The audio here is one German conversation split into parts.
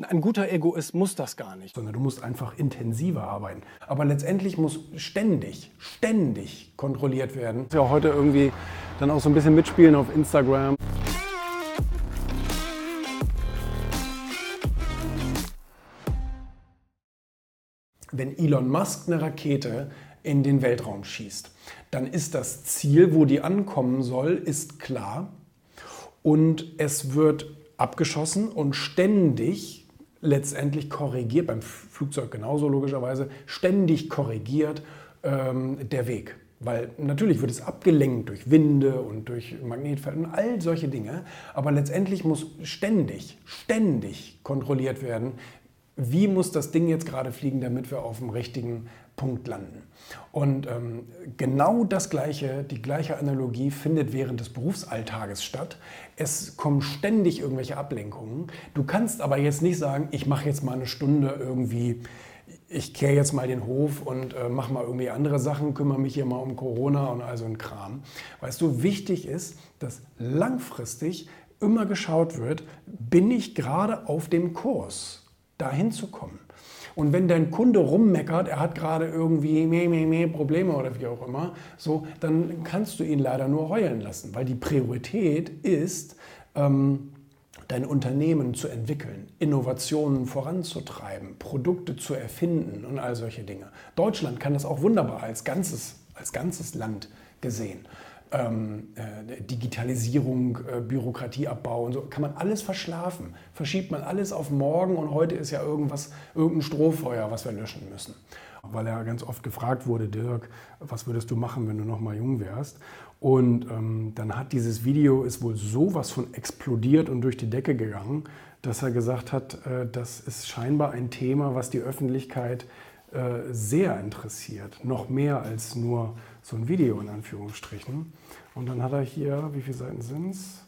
Ein guter Egoist muss das gar nicht. Sondern du musst einfach intensiver arbeiten. Aber letztendlich muss ständig, ständig kontrolliert werden. Ja, heute irgendwie dann auch so ein bisschen mitspielen auf Instagram. Wenn Elon Musk eine Rakete in den Weltraum schießt, dann ist das Ziel, wo die ankommen soll, ist klar. Und es wird abgeschossen und ständig letztendlich korrigiert, beim Flugzeug genauso logischerweise, ständig korrigiert ähm, der Weg. Weil natürlich wird es abgelenkt durch Winde und durch Magnetfeld und all solche Dinge. Aber letztendlich muss ständig, ständig kontrolliert werden, wie muss das Ding jetzt gerade fliegen, damit wir auf dem richtigen Punkt landen. Und ähm, genau das gleiche, die gleiche Analogie findet während des Berufsalltages statt. Es kommen ständig irgendwelche Ablenkungen. Du kannst aber jetzt nicht sagen, ich mache jetzt mal eine Stunde irgendwie, ich kehre jetzt mal den Hof und äh, mache mal irgendwie andere Sachen, kümmere mich hier mal um Corona und all so ein Kram. Weißt du, wichtig ist, dass langfristig immer geschaut wird, bin ich gerade auf dem Kurs, dahin zu kommen. Und wenn dein Kunde rummeckert, er hat gerade irgendwie meh, meh, meh Probleme oder wie auch immer, so, dann kannst du ihn leider nur heulen lassen, weil die Priorität ist, ähm, dein Unternehmen zu entwickeln, Innovationen voranzutreiben, Produkte zu erfinden und all solche Dinge. Deutschland kann das auch wunderbar als ganzes, als ganzes Land gesehen ähm, äh, Digitalisierung, äh, Bürokratieabbau und so, kann man alles verschlafen. Verschiebt man alles auf morgen und heute ist ja irgendwas, irgendein Strohfeuer, was wir löschen müssen. Weil er ganz oft gefragt wurde, Dirk, was würdest du machen, wenn du noch mal jung wärst? Und ähm, dann hat dieses Video ist wohl sowas von explodiert und durch die Decke gegangen, dass er gesagt hat, äh, das ist scheinbar ein Thema, was die Öffentlichkeit äh, sehr interessiert. Noch mehr als nur so ein Video in Anführungsstrichen. Und dann hat er hier, wie viele Seiten sind es?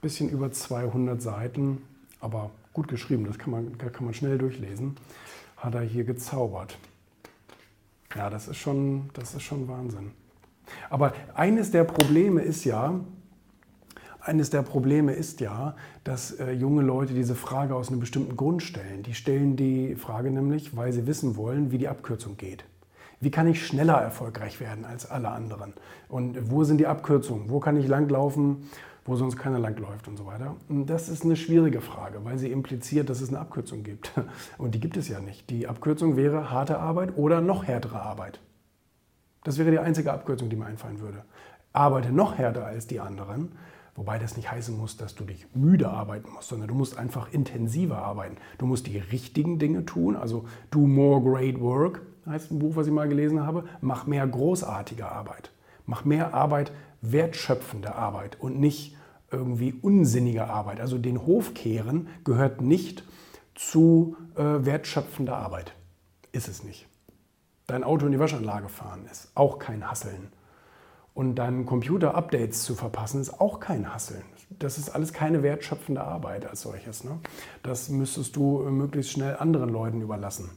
Bisschen über 200 Seiten, aber gut geschrieben, das kann man, kann man schnell durchlesen, hat er hier gezaubert. Ja, das ist schon, das ist schon Wahnsinn. Aber eines der Probleme ist ja, eines der Probleme ist ja, dass äh, junge Leute diese Frage aus einem bestimmten Grund stellen. Die stellen die Frage nämlich, weil sie wissen wollen, wie die Abkürzung geht. Wie kann ich schneller erfolgreich werden als alle anderen? Und wo sind die Abkürzungen? Wo kann ich langlaufen, wo sonst keiner langläuft und so weiter? Und das ist eine schwierige Frage, weil sie impliziert, dass es eine Abkürzung gibt. Und die gibt es ja nicht. Die Abkürzung wäre harte Arbeit oder noch härtere Arbeit. Das wäre die einzige Abkürzung, die mir einfallen würde. Arbeite noch härter als die anderen, wobei das nicht heißen muss, dass du dich müde arbeiten musst, sondern du musst einfach intensiver arbeiten. Du musst die richtigen Dinge tun, also do more great work, heißt ein Buch, was ich mal gelesen habe, mach mehr großartige Arbeit. Mach mehr Arbeit, wertschöpfende Arbeit und nicht irgendwie unsinnige Arbeit. Also den Hof kehren gehört nicht zu äh, wertschöpfender Arbeit. Ist es nicht. Dein Auto in die Waschanlage fahren ist auch kein Hasseln. Und deinem Computer Updates zu verpassen, ist auch kein Hasseln. Das ist alles keine wertschöpfende Arbeit als solches. Ne? Das müsstest du möglichst schnell anderen Leuten überlassen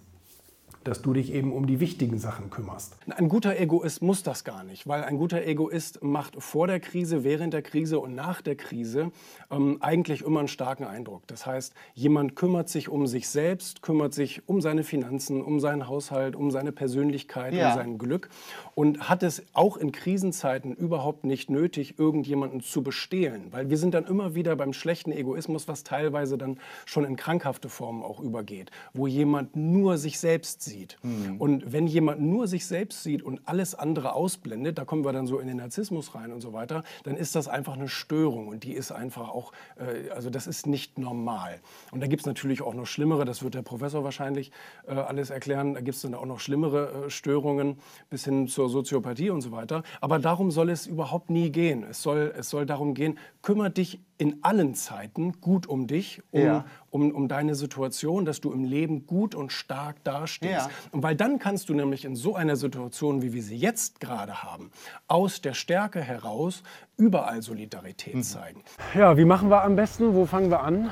dass du dich eben um die wichtigen Sachen kümmerst. Ein guter Egoist muss das gar nicht, weil ein guter Egoist macht vor der Krise, während der Krise und nach der Krise ähm, eigentlich immer einen starken Eindruck. Das heißt, jemand kümmert sich um sich selbst, kümmert sich um seine Finanzen, um seinen Haushalt, um seine Persönlichkeit, ja. um sein Glück und hat es auch in Krisenzeiten überhaupt nicht nötig, irgendjemanden zu bestehlen, weil wir sind dann immer wieder beim schlechten Egoismus, was teilweise dann schon in krankhafte Formen auch übergeht, wo jemand nur sich selbst sieht sieht. Mhm. Und wenn jemand nur sich selbst sieht und alles andere ausblendet, da kommen wir dann so in den Narzissmus rein und so weiter, dann ist das einfach eine Störung und die ist einfach auch, äh, also das ist nicht normal. Und da gibt es natürlich auch noch schlimmere, das wird der Professor wahrscheinlich äh, alles erklären, da gibt es dann auch noch schlimmere äh, Störungen bis hin zur Soziopathie und so weiter. Aber darum soll es überhaupt nie gehen. Es soll, es soll darum gehen, kümmere dich in allen Zeiten gut um dich, um, ja. Um, um deine Situation, dass du im Leben gut und stark dastehst. Ja. Und weil dann kannst du nämlich in so einer Situation, wie wir sie jetzt gerade haben, aus der Stärke heraus überall Solidarität mhm. zeigen. Ja, wie machen wir am besten? Wo fangen wir an?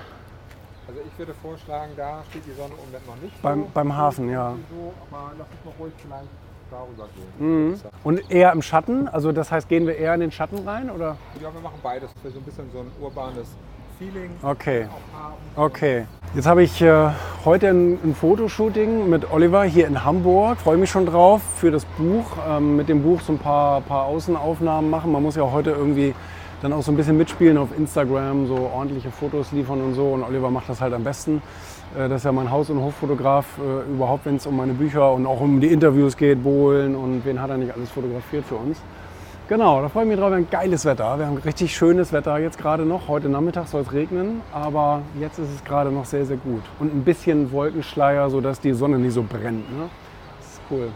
Also ich würde vorschlagen, da steht die Sonne im Moment noch nicht. Beim, so, beim Hafen, ja. So, aber lass uns noch ruhig vielleicht darüber gehen. Mhm. Und eher im Schatten? Also das heißt, gehen wir eher in den Schatten rein? Oder? Ja, wir machen beides. Für so ein bisschen so ein urbanes Feeling Okay. Okay. Jetzt habe ich äh, heute ein, ein Fotoshooting mit Oliver hier in Hamburg. Freue mich schon drauf für das Buch. Ähm, mit dem Buch so ein paar, paar Außenaufnahmen machen. Man muss ja heute irgendwie dann auch so ein bisschen mitspielen auf Instagram, so ordentliche Fotos liefern und so. Und Oliver macht das halt am besten. Äh, das ist ja mein Haus- und Hoffotograf, äh, überhaupt wenn es um meine Bücher und auch um die Interviews geht, Bohlen und wen hat er nicht alles fotografiert für uns. Genau, da freue ich mich drauf. Wir haben geiles Wetter. Wir haben richtig schönes Wetter jetzt gerade noch. Heute Nachmittag soll es regnen, aber jetzt ist es gerade noch sehr, sehr gut. Und ein bisschen Wolkenschleier, sodass die Sonne nicht so brennt. Ne? Das ist cool.